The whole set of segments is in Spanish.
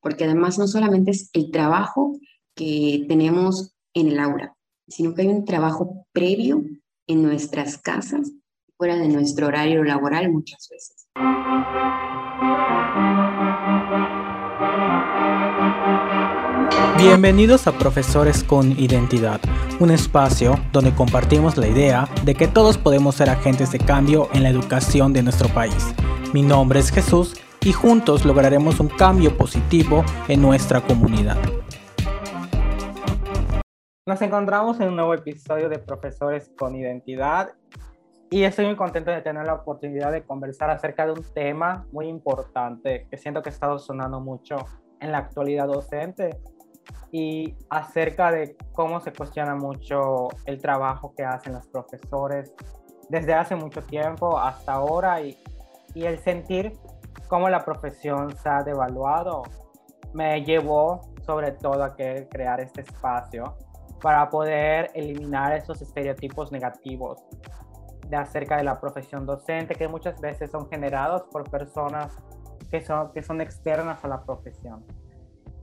porque además no solamente es el trabajo que tenemos en el aula, sino que hay un trabajo previo en nuestras casas, fuera de nuestro horario laboral muchas veces. Bienvenidos a Profesores con Identidad, un espacio donde compartimos la idea de que todos podemos ser agentes de cambio en la educación de nuestro país. Mi nombre es Jesús y juntos lograremos un cambio positivo en nuestra comunidad. Nos encontramos en un nuevo episodio de Profesores con Identidad y estoy muy contento de tener la oportunidad de conversar acerca de un tema muy importante que siento que ha estado sonando mucho en la actualidad docente y acerca de cómo se cuestiona mucho el trabajo que hacen los profesores desde hace mucho tiempo hasta ahora y, y el sentir cómo la profesión se ha devaluado me llevó sobre todo a crear este espacio para poder eliminar esos estereotipos negativos de acerca de la profesión docente que muchas veces son generados por personas que son, que son externas a la profesión.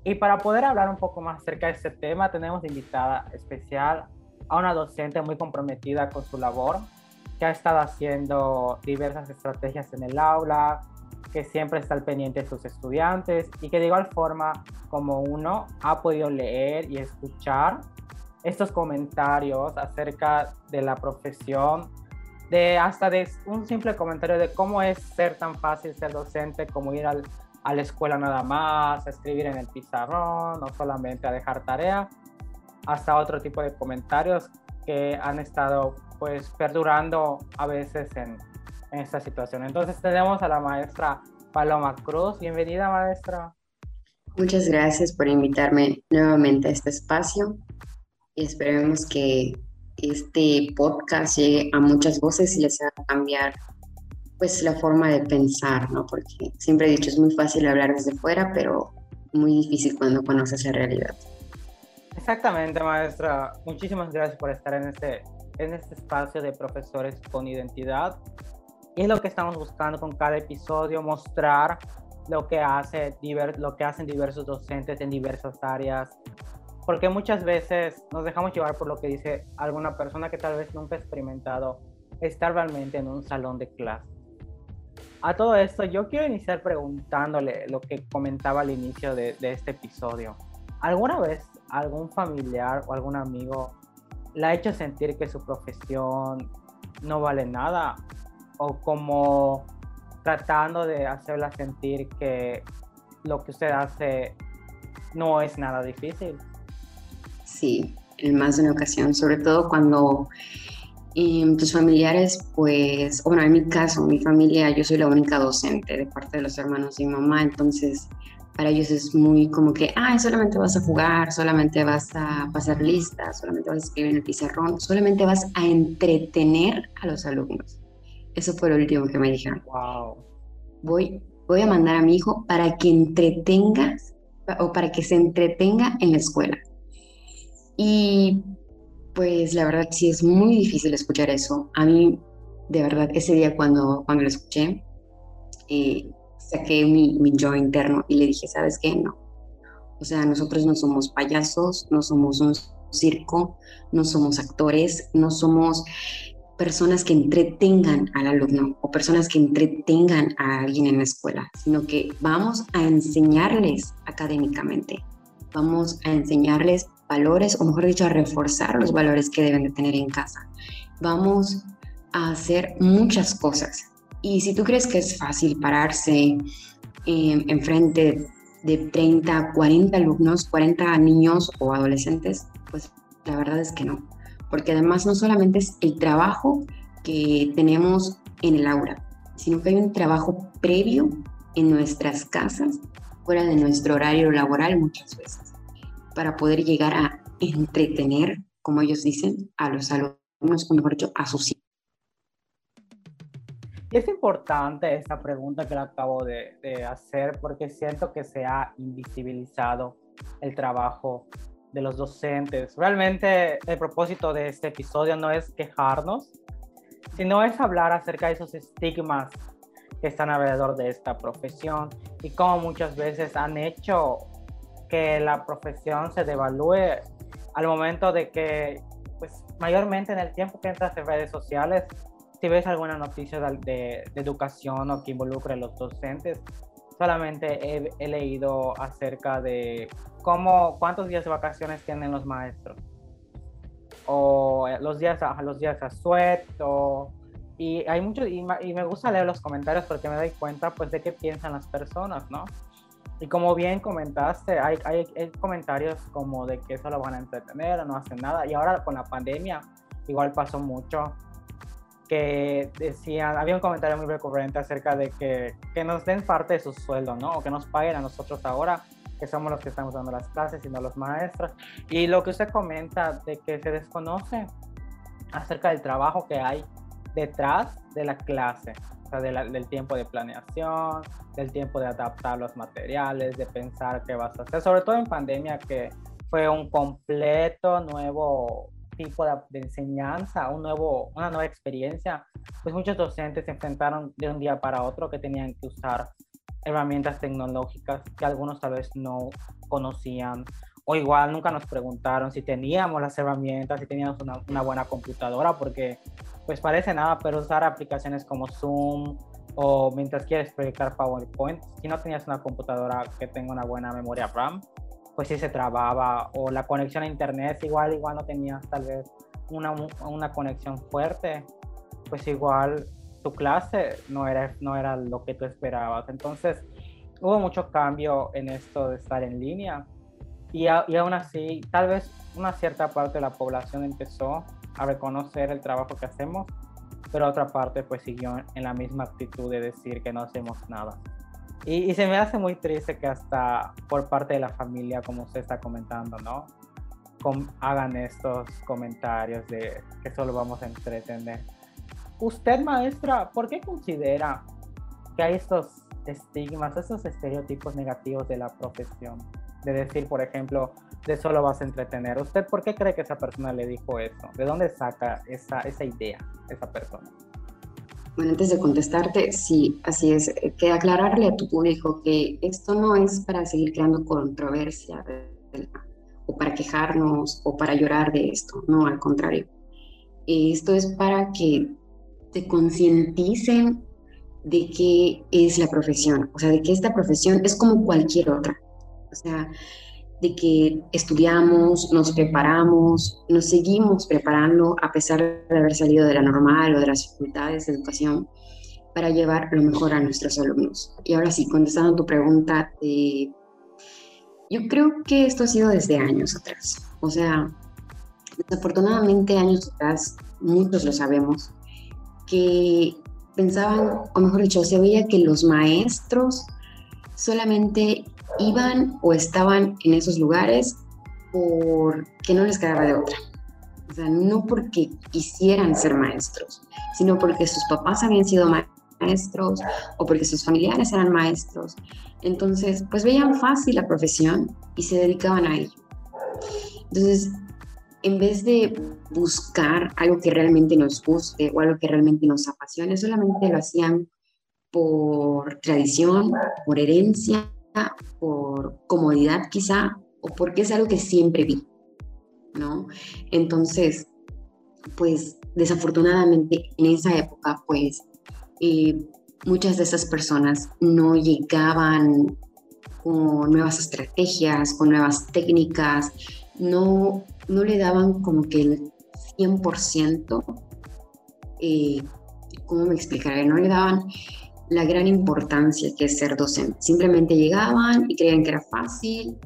Y para poder hablar un poco más acerca de este tema, tenemos invitada especial a una docente muy comprometida con su labor, que ha estado haciendo diversas estrategias en el aula, que siempre está al pendiente de sus estudiantes y que de igual forma como uno ha podido leer y escuchar estos comentarios acerca de la profesión, de hasta de un simple comentario de cómo es ser tan fácil ser docente como ir al, a la escuela nada más, a escribir en el pizarrón, no solamente a dejar tarea, hasta otro tipo de comentarios que han estado pues perdurando a veces en, en esta situación. Entonces tenemos a la maestra Paloma Cruz. Bienvenida, maestra. Muchas gracias por invitarme nuevamente a este espacio y esperemos que este podcast llegue a muchas voces y les haga cambiar pues la forma de pensar, ¿no? Porque siempre he dicho, es muy fácil hablar desde fuera, pero muy difícil cuando conoces la realidad. Exactamente, maestra. Muchísimas gracias por estar en este, en este espacio de profesores con identidad. Y es lo que estamos buscando con cada episodio, mostrar lo que, hace lo que hacen diversos docentes en diversas áreas. Porque muchas veces nos dejamos llevar por lo que dice alguna persona que tal vez nunca ha experimentado estar realmente en un salón de clase. A todo esto, yo quiero iniciar preguntándole lo que comentaba al inicio de, de este episodio. ¿Alguna vez algún familiar o algún amigo le ha hecho sentir que su profesión no vale nada o como tratando de hacerla sentir que lo que usted hace no es nada difícil. Sí, en más de una ocasión, sobre todo cuando eh, tus familiares, pues, bueno, en mi caso, mi familia, yo soy la única docente de parte de los hermanos mi mamá, entonces para ellos es muy como que, ay, solamente vas a jugar, solamente vas a pasar listas, solamente vas a escribir en el pizarrón, solamente vas a entretener a los alumnos. Eso fue lo último que me dijeron. Wow. Voy, voy a mandar a mi hijo para que entretenga o para que se entretenga en la escuela. Y pues la verdad sí es muy difícil escuchar eso. A mí, de verdad, ese día cuando, cuando lo escuché, eh, saqué mi, mi yo interno y le dije, ¿sabes qué? No. O sea, nosotros no somos payasos, no somos un circo, no somos actores, no somos personas que entretengan al alumno o personas que entretengan a alguien en la escuela, sino que vamos a enseñarles académicamente, vamos a enseñarles valores, o mejor dicho, a reforzar los valores que deben de tener en casa. Vamos a hacer muchas cosas. Y si tú crees que es fácil pararse en frente de 30, 40 alumnos, 40 niños o adolescentes, pues la verdad es que no porque además no solamente es el trabajo que tenemos en el aula, sino que hay un trabajo previo en nuestras casas, fuera de nuestro horario laboral muchas veces, para poder llegar a entretener, como ellos dicen, a los alumnos, o mejor dicho, a sus hijos. Y es importante esta pregunta que le acabo de, de hacer porque siento que se ha invisibilizado el trabajo de los docentes. Realmente el propósito de este episodio no es quejarnos, sino es hablar acerca de esos estigmas que están alrededor de esta profesión y cómo muchas veces han hecho que la profesión se devalúe al momento de que, pues mayormente en el tiempo que entras en redes sociales, si ves alguna noticia de, educación o que involucre a los docentes, solamente he, leído acerca de cómo, cuántos días de vacaciones tienen los maestros, o los días, los días a suelto, y hay mucho, y, me gusta leer los comentarios porque me doy cuenta pues de qué piensan las personas, ¿no? Y como bien comentaste, hay, hay, hay, comentarios como de que solo van a entretener o no hacen nada. Y ahora con la pandemia, igual pasó mucho que decían, había un comentario muy recurrente acerca de que, que nos den parte de su sueldo, ¿no? O que nos paguen a nosotros ahora, que somos los que estamos dando las clases y no los maestros. Y lo que usted comenta de que se desconoce acerca del trabajo que hay detrás de la clase, o sea, del tiempo de planeación, del tiempo de adaptar los materiales, de pensar qué vas a hacer, sobre todo en pandemia que fue un completo nuevo tipo de, enseñanza, un nuevo, una nueva experiencia, pues muchos docentes se enfrentaron de un día para otro que tenían que usar herramientas tecnológicas que algunos tal vez no conocían o igual nunca nos preguntaron si teníamos las herramientas, si teníamos una, una buena computadora, porque pues parece nada, pero usar aplicaciones como Zoom o mientras quieres proyectar PowerPoint, si no tenías una computadora que tenga una buena memoria RAM, pues sí se trababa, o la conexión a internet, igual, igual no tenías tal vez una, una conexión fuerte, pues igual tu clase no era, no era lo que tú esperabas. Entonces, hubo mucho cambio en esto de estar en línea. Y, y aún así, tal vez una cierta parte de la población empezó a reconocer el trabajo que hacemos, pero otra parte pues siguió en la misma actitud de decir que no hacemos nada. Y, se me hace muy triste que hasta por parte de la familia, como usted está comentando, ¿no? hagan estos comentarios de que solo vamos a entretener. Usted, maestra, ¿por qué considera que hay estos estigmas, estos estereotipos negativos de la profesión? De decir, por ejemplo, de solo vas a entretener. ¿Usted por qué cree que esa persona le dijo eso? ¿De dónde saca esa, esa idea esa persona? Bueno, antes de contestarte, sí, así es. Que aclararle a tu público que esto no es para seguir creando controversia o para quejarnos o para llorar de esto, no, al contrario. Esto es para que te concienticen de qué es la profesión, o sea, de que esta profesión es como cualquier otra. O sea, de que estudiamos, nos preparamos, nos seguimos preparando a pesar de haber salido de la normal o de las dificultades de educación para llevar lo mejor a nuestros alumnos. Y ahora sí, contestando tu pregunta, yo creo que esto ha sido desde años atrás. O sea, desafortunadamente años atrás, muchos lo sabemos, que pensaban, o mejor dicho, se veía que los maestros solamente iban o estaban en esos lugares porque no les quedaba de otra. O sea, no porque quisieran ser maestros, sino porque sus papás habían sido maestros o porque sus familiares eran maestros. Entonces, pues veían fácil la profesión y se dedicaban a ello. Entonces, en vez de buscar algo que realmente nos guste o algo que realmente nos apasione, solamente lo hacían por tradición, por herencia por comodidad quizá, o porque es algo que siempre vi, ¿no? Entonces, pues desafortunadamente en esa época, pues eh, muchas de esas personas no llegaban con nuevas estrategias, con nuevas técnicas, no, no le daban como que el 100%, eh, ¿cómo me explicaré? No le daban la gran importancia que es ser docente. Simplemente llegaban y creían que era fácil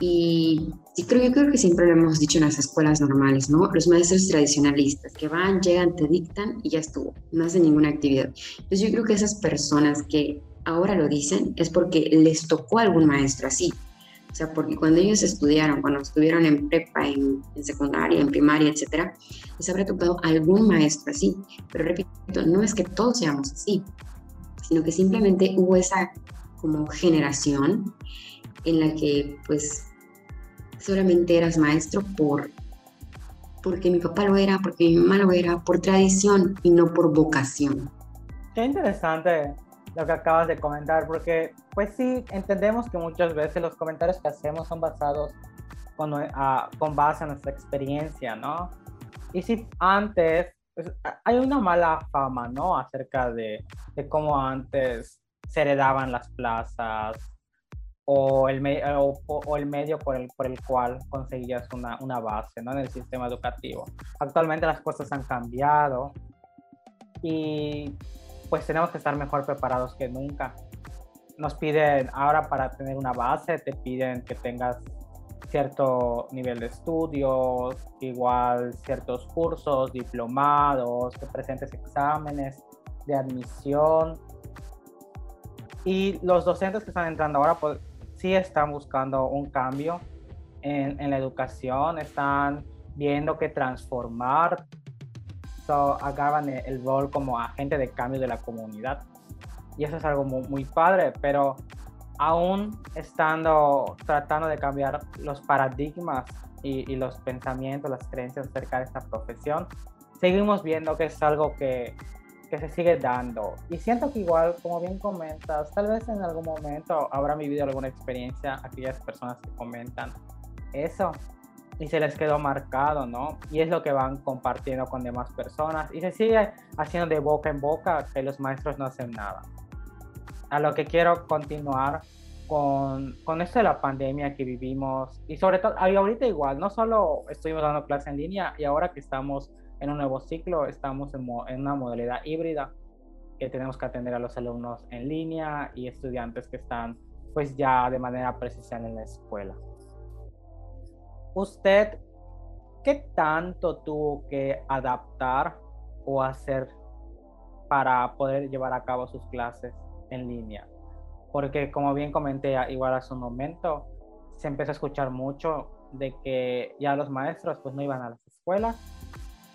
y, creo, yo creo que siempre lo hemos dicho en las escuelas normales, ¿no? Los maestros tradicionalistas que van, llegan, te dictan y ya estuvo, no hacen ninguna actividad. Entonces yo creo que esas personas que ahora lo dicen es porque les tocó algún maestro así. O sea, porque cuando ellos estudiaron, cuando estuvieron en prepa, en, en secundaria, en primaria, etcétera, les habrá tocado algún maestro así. Pero repito, no es que todos seamos así sino que simplemente hubo esa como generación en la que pues solamente eras maestro por porque mi papá lo era, porque mi mamá lo era, por tradición y no por vocación. Qué interesante lo que acabas de comentar, porque pues sí, entendemos que muchas veces los comentarios que hacemos son basados con, con base en nuestra experiencia, ¿no? Y si antes, pues, hay una mala fama, ¿no? Acerca de, cómo antes se heredaban las plazas o el, o, el medio por el, por el cual conseguías una, una base ¿no? en el sistema educativo. Actualmente las cosas han cambiado y pues tenemos que estar mejor preparados que nunca. Nos piden ahora para tener una base, te piden que tengas cierto nivel de estudios, igual ciertos cursos, diplomados, que presentes exámenes de admisión. Y los docentes que están entrando ahora pues sí están buscando un cambio en, en la educación, están viendo que transformar agarran el rol como agente de cambio de la comunidad. Y eso es algo muy padre, pero aún estando tratando de cambiar los paradigmas y, los pensamientos, las creencias acerca de esta profesión, seguimos viendo que es algo que, que, se sigue dando. Y siento que igual, como bien comentas, tal vez en algún momento habrá vivido alguna experiencia aquellas personas que comentan eso y se les quedó marcado, ¿no? Y es lo que van compartiendo con demás personas y se sigue haciendo de boca en boca que los maestros no hacen nada. A lo que quiero continuar con, con esto de la pandemia que vivimos y sobre todo, ahorita igual, no solo estuvimos dando clase en línea y ahora que estamos en un nuevo ciclo, estamos en, en una modalidad híbrida que tenemos que atender a los alumnos en línea y estudiantes que están pues ya de manera presencial en la escuela. ¿Usted qué tanto tuvo que adaptar o hacer para poder llevar a cabo sus clases en línea? Porque como bien comenté igual hace un momento, se empezó a escuchar mucho de que ya los maestros pues no iban a las escuelas,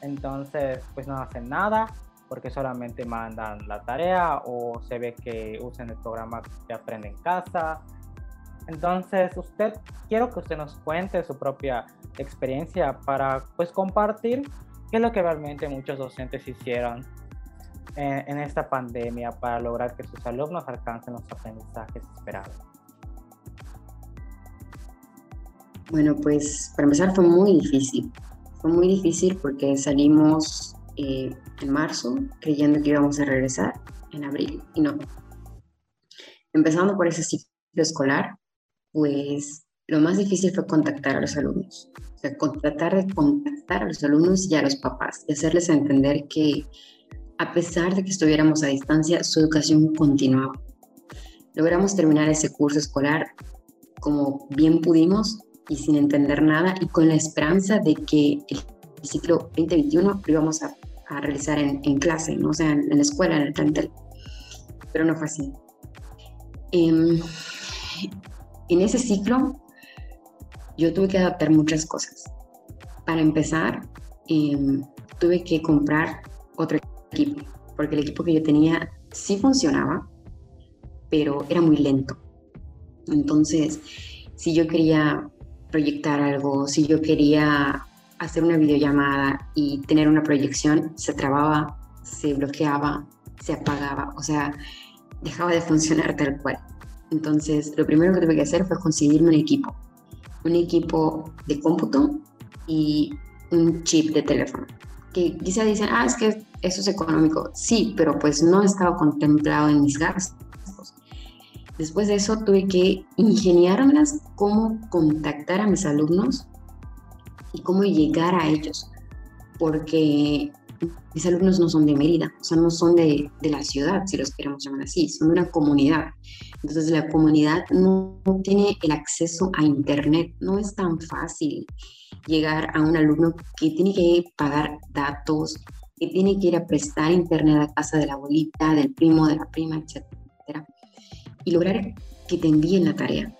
entonces pues no hacen nada porque solamente mandan la tarea o se ve que usan el programa que aprende en casa entonces, usted, quiero que usted nos cuente su propia experiencia para, pues, compartir qué es lo que realmente muchos docentes hicieron en, esta pandemia para lograr que sus alumnos alcancen los aprendizajes esperados. Bueno, pues para empezar fue muy difícil. Fue muy difícil porque salimos eh, en marzo creyendo que íbamos a regresar en abril y no. Empezando por ese ciclo escolar, pues lo más difícil fue contactar a los alumnos. O sea, tratar de contactar a los alumnos y a los papás y hacerles entender que a pesar de que estuviéramos a distancia, su educación continuaba. Logramos terminar ese curso escolar como bien pudimos y sin entender nada y con la esperanza de que el ciclo 2021 lo íbamos a, realizar en, clase, ¿no? o sea, en, la escuela, en el plantel. Pero no fue así. Eh, en ese ciclo yo tuve que adaptar muchas cosas. Para empezar, em, tuve que comprar otro equipo, porque el equipo que yo tenía sí funcionaba, pero era muy lento. Entonces, si yo quería proyectar algo, si yo quería hacer una videollamada y tener una proyección, se trababa, se bloqueaba, se apagaba, o sea, dejaba de funcionar tal cual. Entonces, lo primero que tuve que hacer fue conseguirme un equipo, un equipo de cómputo y un chip de teléfono. Que quizá dicen, ah, es que eso es económico. Sí, pero pues no estaba contemplado en mis gastos. Después de eso tuve que ingeniármelas cómo contactar a mis alumnos y cómo llegar a ellos, porque mis alumnos no son de Mérida, o sea, no son de, de, la ciudad, si los queremos llamar así, son de una comunidad. Entonces la comunidad no, tiene el acceso a Internet, no es tan fácil llegar a un alumno que tiene que pagar datos, que tiene que ir a prestar Internet a casa de la abuelita, del primo, de la prima, etcétera, y lograr que te envíen la tarea.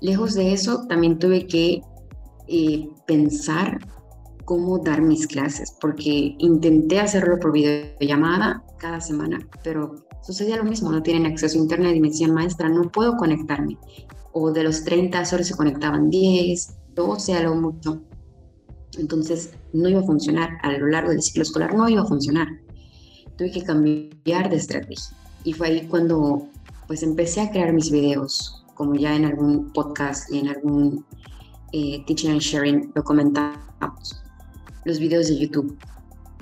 Lejos de eso, también tuve que eh, pensar cómo dar mis clases, porque intenté hacerlo por videollamada cada semana, pero sucedía lo mismo, no tienen acceso a internet y me decían, maestra, no puedo conectarme. O de los 30 solo se conectaban 10, 12 a lo mucho. Entonces no iba a funcionar, a lo largo del ciclo escolar no iba a funcionar. Tuve que cambiar de estrategia. Y fue ahí cuando pues empecé a crear mis videos, como ya en algún podcast y en algún eh, Teaching and Sharing lo comentamos. Los videos de YouTube,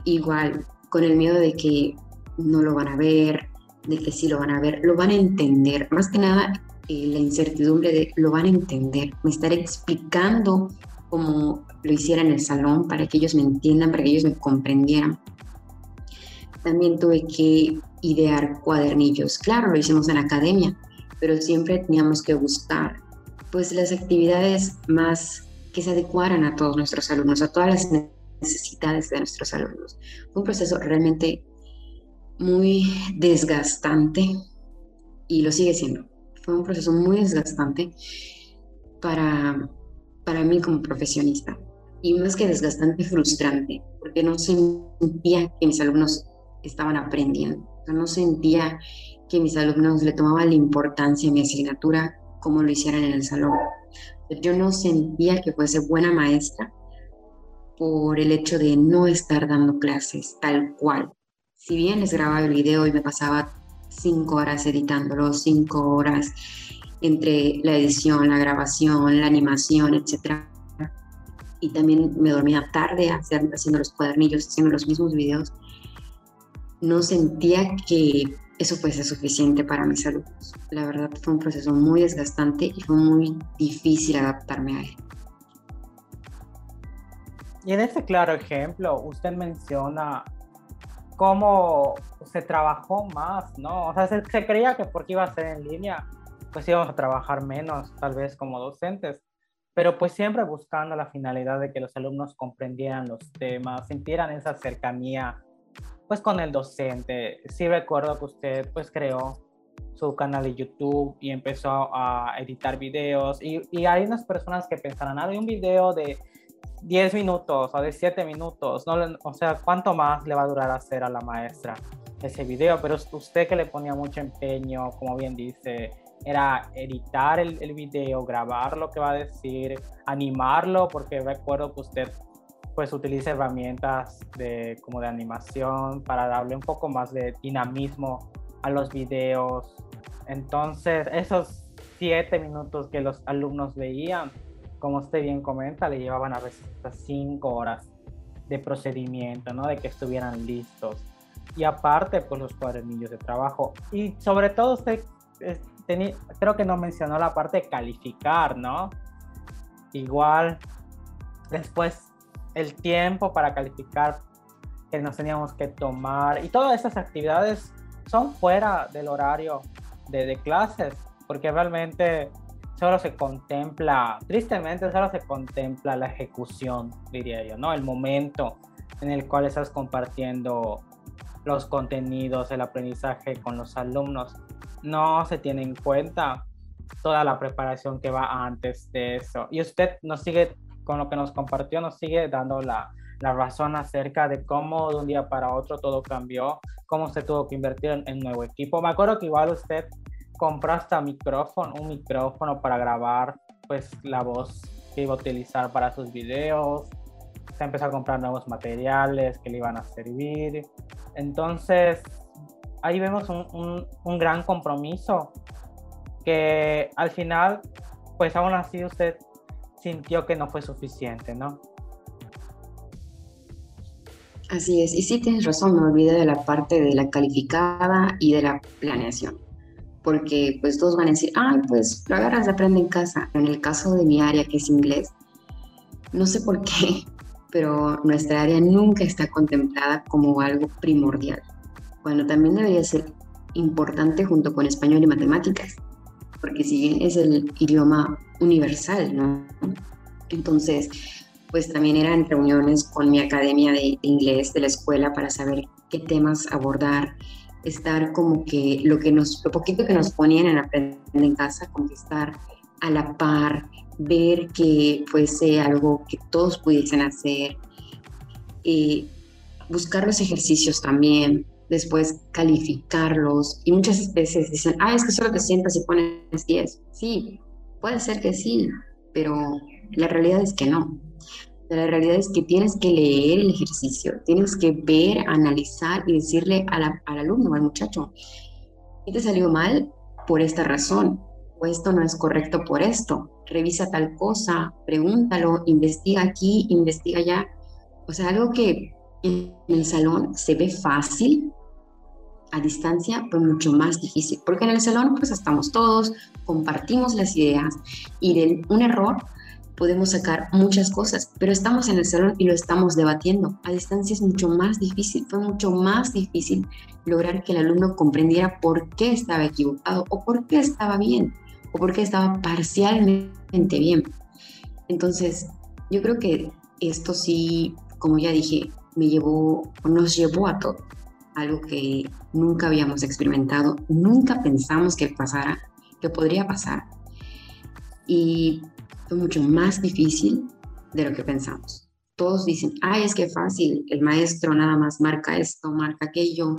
igual, con el miedo de que no lo van a ver, de que sí lo van a ver, lo van a entender. Más que nada, eh, la incertidumbre de lo van a entender, me estaré explicando como lo hiciera en el salón para que ellos me entiendan, para que ellos me comprendieran. También tuve que idear cuadernillos. Claro, lo hicimos en la academia, pero siempre teníamos que buscar pues las actividades más que se adecuaran a todos nuestros alumnos, a todas las necesidades de nuestros alumnos. Fue un proceso realmente muy desgastante y lo sigue siendo. Fue un proceso muy desgastante para, para mí como profesionista y más que desgastante, frustrante, porque no sentía que mis alumnos estaban aprendiendo, no sentía que mis alumnos le tomaban la importancia a mi asignatura como lo hicieran en el salón. Yo no sentía que fuese buena maestra por el hecho de no estar dando clases tal cual. Si bien les grababa el video y me pasaba cinco horas editándolo, cinco horas entre la edición, la grabación, la animación, etcétera, y también me dormía tarde haciendo los cuadernillos, haciendo los mismos videos, no sentía que eso fuese suficiente para mis alumnos. La verdad fue un proceso muy desgastante y fue muy difícil adaptarme a él. Y en este claro ejemplo, usted menciona cómo se trabajó más, ¿no? O sea, se, se, creía que porque iba a ser en línea, pues íbamos a trabajar menos, tal vez como docentes pero pues siempre buscando la finalidad de que los alumnos comprendieran los temas, sintieran esa cercanía pues con el docente. Sí recuerdo que usted pues creó su canal de YouTube y empezó a editar videos y, y hay unas personas que pensarán, ah, de un video de 10 minutos o de 7 minutos, no, o sea, ¿cuánto más le va a durar hacer a la maestra ese video? Pero usted que le ponía mucho empeño, como bien dice, era editar el, el, video, grabar lo que va a decir, animarlo, porque recuerdo que usted pues utiliza herramientas de, como de animación para darle un poco más de dinamismo a los videos. Entonces, esos siete minutos que los alumnos veían, como usted bien comenta, le llevaban a veces hasta cinco horas de procedimiento, ¿no? De que estuvieran listos. Y aparte, pues los cuadernillos de trabajo. Y sobre todo usted creo que no mencionó la parte de calificar, ¿no? Igual, después el tiempo para calificar que nos teníamos que tomar y todas esas actividades son fuera del horario de, de clases, porque realmente solo se contempla, tristemente solo se contempla la ejecución, diría yo, ¿no? El momento en el cual estás compartiendo los contenidos, el aprendizaje con los alumnos no se tiene en cuenta toda la preparación que va antes de eso. Y usted nos sigue, con lo que nos compartió, nos sigue dando la, la razón acerca de cómo de un día para otro todo cambió, cómo se tuvo que invertir en, en nuevo equipo. Me acuerdo que igual usted compró hasta micrófono, un micrófono para grabar pues la voz que iba a utilizar para sus videos. Se empezó a comprar nuevos materiales que le iban a servir. Entonces, ahí vemos un, un, gran compromiso que al final, pues aún así usted sintió que no fue suficiente, ¿no? Así es, y sí tienes razón, me olvidé de la parte de la calificada y de la planeación, porque pues todos van a decir, ay, pues lo agarras de aprende en casa. En el caso de mi área, que es inglés, no sé por qué, pero nuestra área nunca está contemplada como algo primordial bueno, también debería ser importante junto con español y matemáticas, porque si bien es el idioma universal, ¿no? Entonces, pues también eran reuniones con mi academia de, inglés de la escuela para saber qué temas abordar, estar como que lo que nos, lo poquito que nos ponían en aprender en casa, como que estar a la par, ver que fuese algo que todos pudiesen hacer, eh, buscar los ejercicios también, después calificarlos. Y muchas veces dicen, ah, es que solo te sientas y pones 10. Sí, puede ser que sí, pero la realidad es que no. La realidad es que tienes que leer el ejercicio, tienes que ver, analizar y decirle al alumno, al muchacho, te salió mal por esta razón, o esto no es correcto por esto, revisa tal cosa, pregúntalo, investiga aquí, investiga allá. O sea, algo que en el salón se ve fácil, a distancia fue mucho más difícil, porque en el salón pues estamos todos, compartimos las ideas y de un error podemos sacar muchas cosas, pero estamos en el salón y lo estamos debatiendo. A distancia es mucho más difícil, fue mucho más difícil lograr que el alumno comprendiera por qué estaba equivocado o por qué estaba bien o por qué estaba parcialmente bien. Entonces, yo creo que esto sí, como ya dije, me llevó, nos llevó a todo, algo que nunca habíamos experimentado, nunca pensamos que pasara, que podría pasar. Y fue mucho más difícil de lo que pensamos. Todos dicen, ay, es que fácil, el maestro nada más marca esto, marca aquello,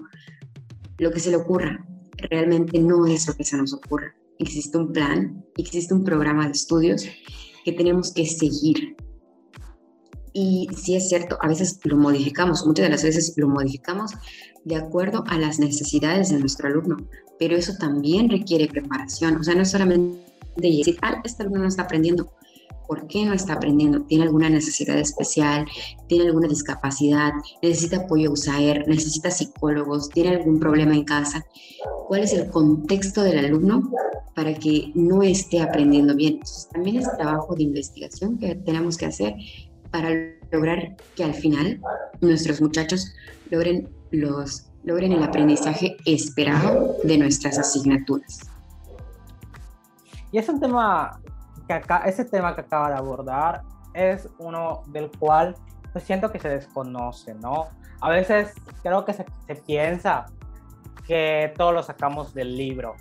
lo que se le ocurra. Realmente no es lo que se nos ocurra. Existe un plan, existe un programa de estudios que tenemos que seguir. Y si es cierto, a veces lo modificamos, muchas de las veces lo modificamos de acuerdo a las necesidades de nuestro alumno, pero eso también requiere preparación, o sea, no es solamente decir, ah, este alumno no está aprendiendo, ¿por qué no está aprendiendo? ¿Tiene alguna necesidad especial? ¿Tiene alguna discapacidad? ¿Necesita apoyo USAER? ¿Necesita psicólogos? ¿Tiene algún problema en casa? ¿Cuál es el contexto del alumno para que no esté aprendiendo bien? También es trabajo de investigación que tenemos que hacer para lograr que al final nuestros muchachos logren los logren el aprendizaje esperado de nuestras asignaturas. Y es un tema que acá, ese tema que acaba de abordar es uno del cual pues siento que se desconoce, ¿no? A veces creo que se, se piensa que todo lo sacamos del libro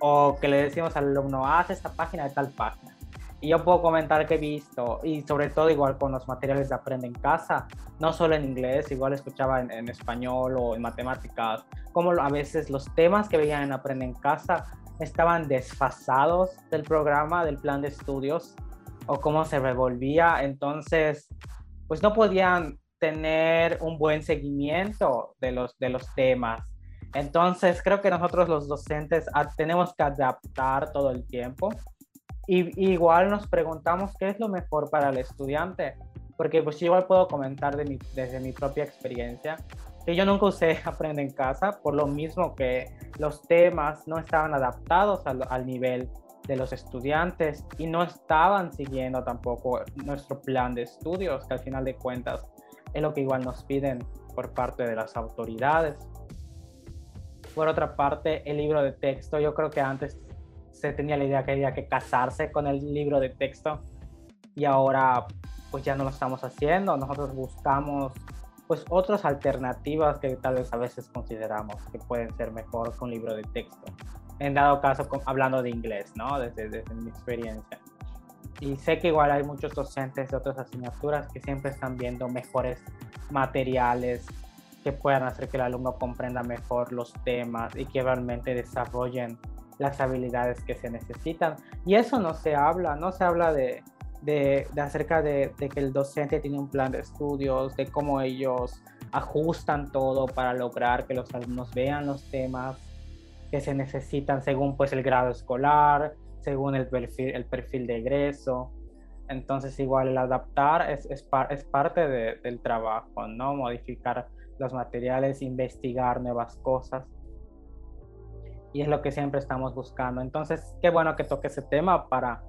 o que le decimos al alumno, haz esta página de tal página. Y yo puedo comentar que he visto, y sobre todo igual con los materiales de Aprende en Casa, no solo en inglés, igual escuchaba en, español o en matemáticas, como a veces los temas que veían en Aprende en Casa estaban desfasados del programa, del plan de estudios, o cómo se revolvía. Entonces, pues no podían tener un buen seguimiento de los, de los temas. Entonces, creo que nosotros los docentes tenemos que adaptar todo el tiempo y, igual nos preguntamos qué es lo mejor para el estudiante, porque pues igual puedo comentar de mi, desde mi propia experiencia que yo nunca usé Aprende en Casa, por lo mismo que los temas no estaban adaptados al, al nivel de los estudiantes y no estaban siguiendo tampoco nuestro plan de estudios, que al final de cuentas es lo que igual nos piden por parte de las autoridades. Por otra parte, el libro de texto, yo creo que antes se tenía la idea que había que casarse con el libro de texto y ahora pues ya no lo estamos haciendo. Nosotros buscamos pues otras alternativas que tal vez a veces consideramos que pueden ser mejor un libro de texto. En dado caso, hablando de inglés, ¿no? Desde, desde mi experiencia. Y sé que igual hay muchos docentes de otras asignaturas que siempre están viendo mejores materiales que puedan hacer que el alumno comprenda mejor los temas y que realmente desarrollen las habilidades que se necesitan. Y eso no se habla, no se habla de, de, acerca de, de, que el docente tiene un plan de estudios, de cómo ellos ajustan todo para lograr que los alumnos vean los temas que se necesitan según pues el grado escolar, según el perfil, el perfil de egreso. Entonces igual el adaptar es, es, es parte de, del trabajo, ¿no? Modificar los materiales, investigar nuevas cosas y es lo que siempre estamos buscando. Entonces, qué bueno que toque ese tema para,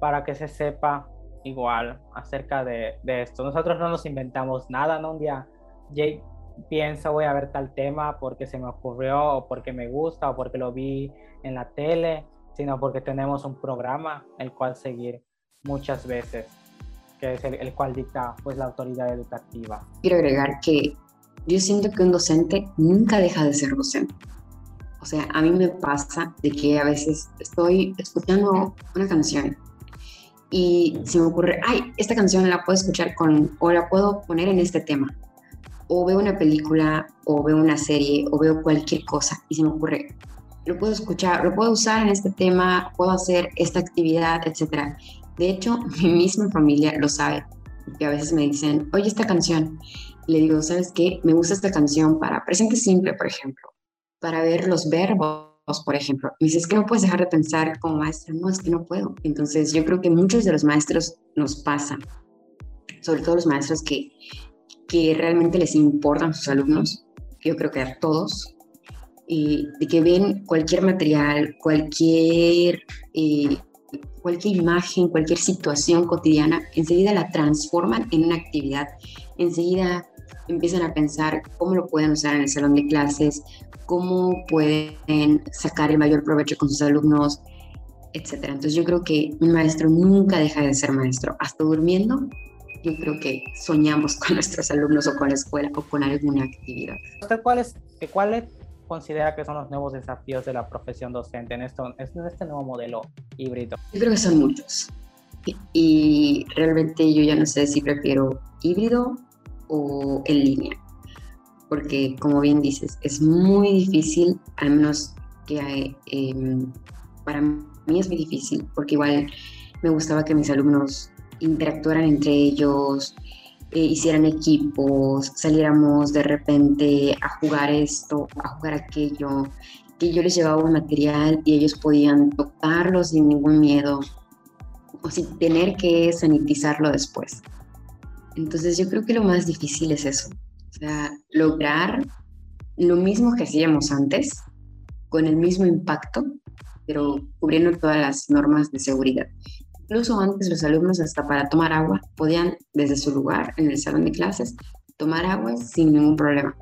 para que se sepa igual acerca de, esto. Nosotros no nos inventamos nada, ¿no? Un día Jake piensa voy a ver tal tema porque se me ocurrió o porque me gusta o porque lo vi en la tele, sino porque tenemos un programa el cual seguir muchas veces, que es el, el cual dicta pues la autoridad educativa. Quiero agregar que yo siento que un docente nunca deja de ser docente. O sea, a mí me pasa de que a veces estoy escuchando una canción y se me ocurre, ay, esta canción la puedo escuchar con, o la puedo poner en este tema. O veo una película, o veo una serie, o veo cualquier cosa y se me ocurre, lo puedo escuchar, lo puedo usar en este tema, puedo hacer esta actividad, etc. De hecho, mi misma familia lo sabe, que a veces me dicen, oye, esta canción. le digo, ¿sabes qué? Me gusta esta canción para presente simple, por ejemplo para ver los verbos por ejemplo. Me dices que no puedes dejar de pensar como maestra. No, es que no puedo. Entonces, yo creo que muchos de los maestros nos pasan, sobre todo los maestros que, que realmente les importan sus alumnos, yo creo que a todos, y de que ven cualquier material, cualquier, eh, cualquier imagen, cualquier situación cotidiana, enseguida la transforman en una actividad, enseguida empiezan a pensar cómo lo pueden usar en el salón de clases, cómo pueden sacar el mayor provecho con sus alumnos, etc. Entonces yo creo que un maestro nunca deja de ser maestro, hasta durmiendo. Yo creo que soñamos con nuestros alumnos o con la escuela o con alguna actividad. ¿Usted cuáles cuál considera que son los nuevos desafíos de la profesión docente en, esto, en este nuevo modelo híbrido? Yo creo que son muchos. Y realmente yo ya no sé si prefiero híbrido o en línea. Porque, como bien dices, es muy difícil, al menos que em, para mí es muy difícil, porque igual me gustaba que mis alumnos interactuaran entre ellos, eh, hicieran equipos, saliéramos de repente a jugar esto, a jugar aquello, que yo les llevaba un material y ellos podían tocarlo sin ningún miedo o sin tener que sanitizarlo después. Entonces yo creo que lo más difícil es eso, o sea, lograr lo mismo que hacíamos antes, con el mismo impacto, pero cubriendo todas las normas de seguridad. Incluso antes los alumnos hasta para tomar agua podían desde su lugar en el salón de clases tomar agua sin ningún problema.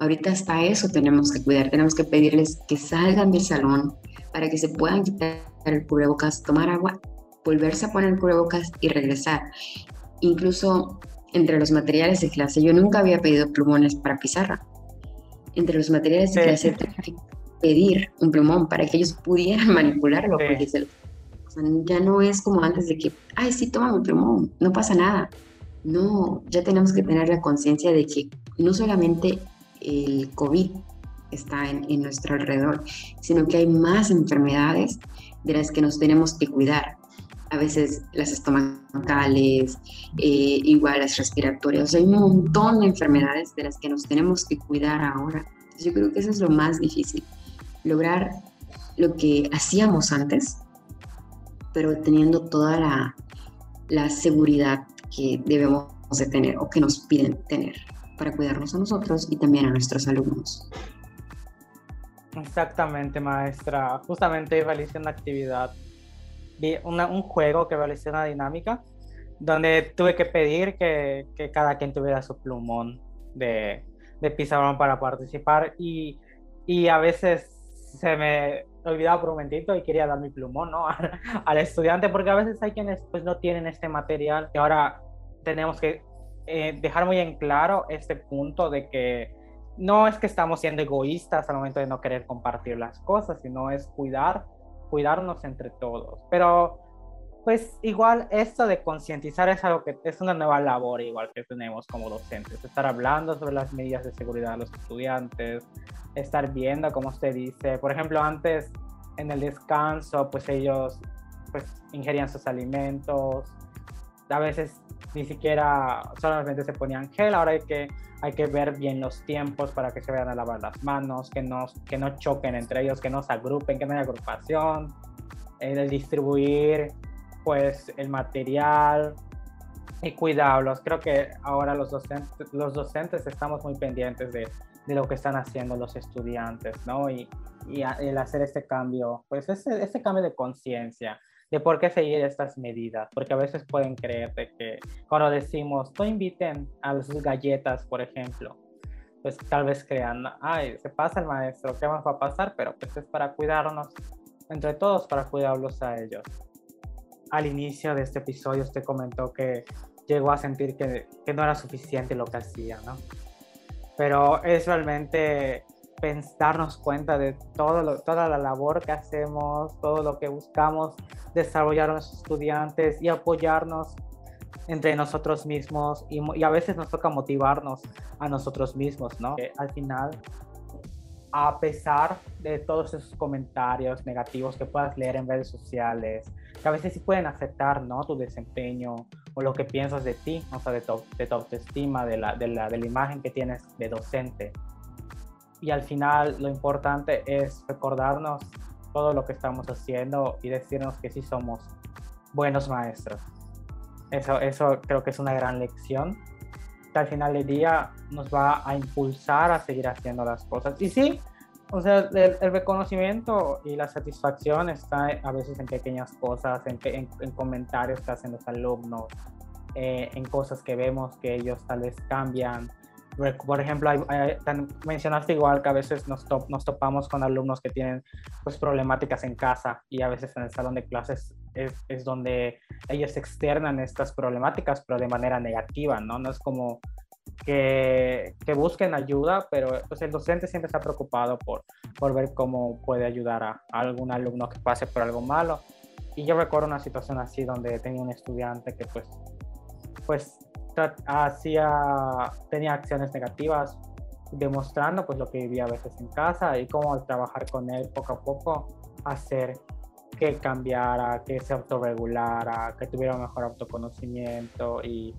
Ahorita hasta eso tenemos que cuidar, tenemos que pedirles que salgan del salón para que se puedan quitar el cubrebocas, tomar agua, volverse a poner el cubrebocas y regresar incluso entre los materiales de clase, yo nunca había pedido plumones para pizarra. Entre los materiales de clase tenía que pedir un plumón para que ellos pudieran manipularlo, porque ya no es como antes de que, ay, sí, toma mi plumón, no pasa nada. No, ya tenemos que tener la conciencia de que no solamente el COVID está en, en, nuestro alrededor, sino que hay más enfermedades de las que nos tenemos que cuidar a veces las estomacales, eh, igual las respiratorias. hay un montón de enfermedades de las que nos tenemos que cuidar ahora. yo creo que eso es lo más difícil, lograr lo que hacíamos antes, pero teniendo toda la, la seguridad que debemos de tener o que nos piden tener para cuidarnos a nosotros y también a nuestros alumnos. Exactamente, maestra. Justamente realicé una actividad vi un juego que realicé una dinámica donde tuve que pedir que, que cada quien tuviera su plumón de, de pizarrón para participar y, y, a veces se me olvidaba por un momentito y quería dar mi plumón ¿no? al, estudiante porque a veces hay quienes pues no tienen este material y ahora tenemos que eh, dejar muy en claro este punto de que no es que estamos siendo egoístas al momento de no querer compartir las cosas, sino es cuidar cuidarnos entre todos. Pero pues igual esto de concientizar es algo que es una nueva labor igual que tenemos como docentes, estar hablando sobre las medidas de seguridad de los estudiantes, estar viendo como usted dice, por ejemplo, antes en el descanso, pues ellos pues ingerían sus alimentos, a veces ni siquiera solamente se ponían gel, ahora hay que, hay que ver bien los tiempos para que se vayan a lavar las manos, que no, que no choquen entre ellos, que no se agrupen, que no haya agrupación, el distribuir pues el material y cuidarlos. Creo que ahora los docentes, los docentes estamos muy pendientes de, de lo que están haciendo los estudiantes, ¿no? Y, y el hacer este cambio, pues este, este cambio de conciencia por qué seguir estas medidas, porque a veces pueden creer que cuando decimos no inviten a sus galletas, por ejemplo, pues tal vez crean, ay, se pasa el maestro, ¿qué más va a pasar? Pero pues es para cuidarnos entre todos, para cuidarlos a ellos. Al inicio de este episodio usted comentó que llegó a sentir que, que no era suficiente lo que hacía, ¿no? Pero es realmente darnos cuenta de todo toda la labor que hacemos, todo lo que buscamos desarrollar a los estudiantes y apoyarnos entre nosotros mismos y, a veces nos toca motivarnos a nosotros mismos, ¿no? al final, a pesar de todos esos comentarios negativos que puedas leer en redes sociales, que a veces sí pueden afectar, ¿no? Tu desempeño o lo que piensas de ti, o sea, de tu, de tu autoestima, de la, de, la, de la imagen que tienes de docente y al final lo importante es recordarnos todo lo que estamos haciendo y decirnos que sí somos buenos maestros. Eso, eso creo que es una gran lección que al final del día nos va a impulsar a seguir haciendo las cosas. Y sí, o sea, el, reconocimiento y la satisfacción está a veces en pequeñas cosas, en, en, comentarios que hacen los alumnos, eh, en cosas que vemos que ellos tal vez cambian. Por ejemplo, mencionaste igual que a veces nos, nos topamos con alumnos que tienen pues, problemáticas en casa y a veces en el salón de clases es, es, donde ellos externan estas problemáticas, pero de manera negativa, ¿no? No es como que, que, busquen ayuda, pero pues el docente siempre está preocupado por, por ver cómo puede ayudar a, algún alumno que pase por algo malo. Y yo recuerdo una situación así donde tenía un estudiante que pues, pues hacía, tenía acciones negativas, demostrando pues lo que vivía a veces en casa y cómo al trabajar con él poco a poco hacer que cambiara, que se autorregulara, que tuviera un mejor autoconocimiento y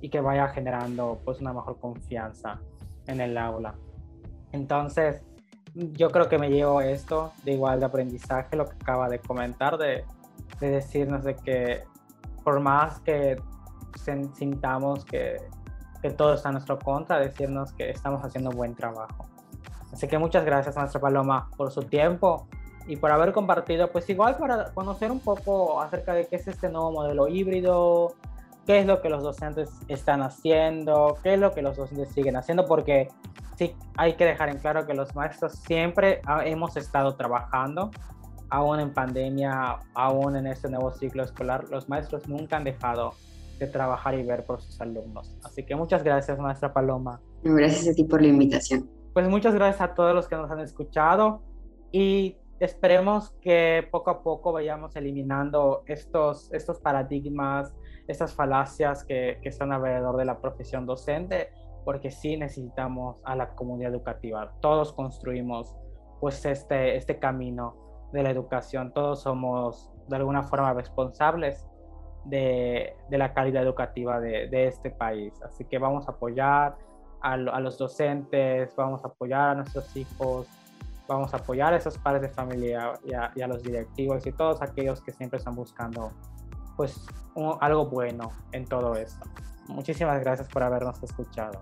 y que vaya generando pues una mejor confianza en el aula. Entonces, yo creo que me llevo esto de igual de aprendizaje, lo que acaba de comentar, de, de decirnos de que por más que sintamos que, que, todo está a nuestro contra, decirnos que estamos haciendo un buen trabajo. Así que muchas gracias a nuestra Paloma por su tiempo y por haber compartido, pues igual para conocer un poco acerca de qué es este nuevo modelo híbrido, qué es lo que los docentes están haciendo, qué es lo que los docentes siguen haciendo, porque sí hay que dejar en claro que los maestros siempre hemos estado trabajando, aún en pandemia, aún en este nuevo ciclo escolar, los maestros nunca han dejado de trabajar y ver por sus alumnos. Así que muchas gracias, maestra Paloma. Gracias a ti por la invitación. Pues muchas gracias a todos los que nos han escuchado y esperemos que poco a poco vayamos eliminando estos, estos paradigmas, estas falacias que, que están alrededor de la profesión docente, porque sí necesitamos a la comunidad educativa. Todos construimos pues este, este camino de la educación, todos somos de alguna forma responsables de, de la calidad educativa de, de, este país. Así que vamos a apoyar a, a, los docentes, vamos a apoyar a nuestros hijos, vamos a apoyar a esos padres de familia y a, los directivos y todos aquellos que siempre están buscando pues algo bueno en todo esto. Muchísimas gracias por habernos escuchado.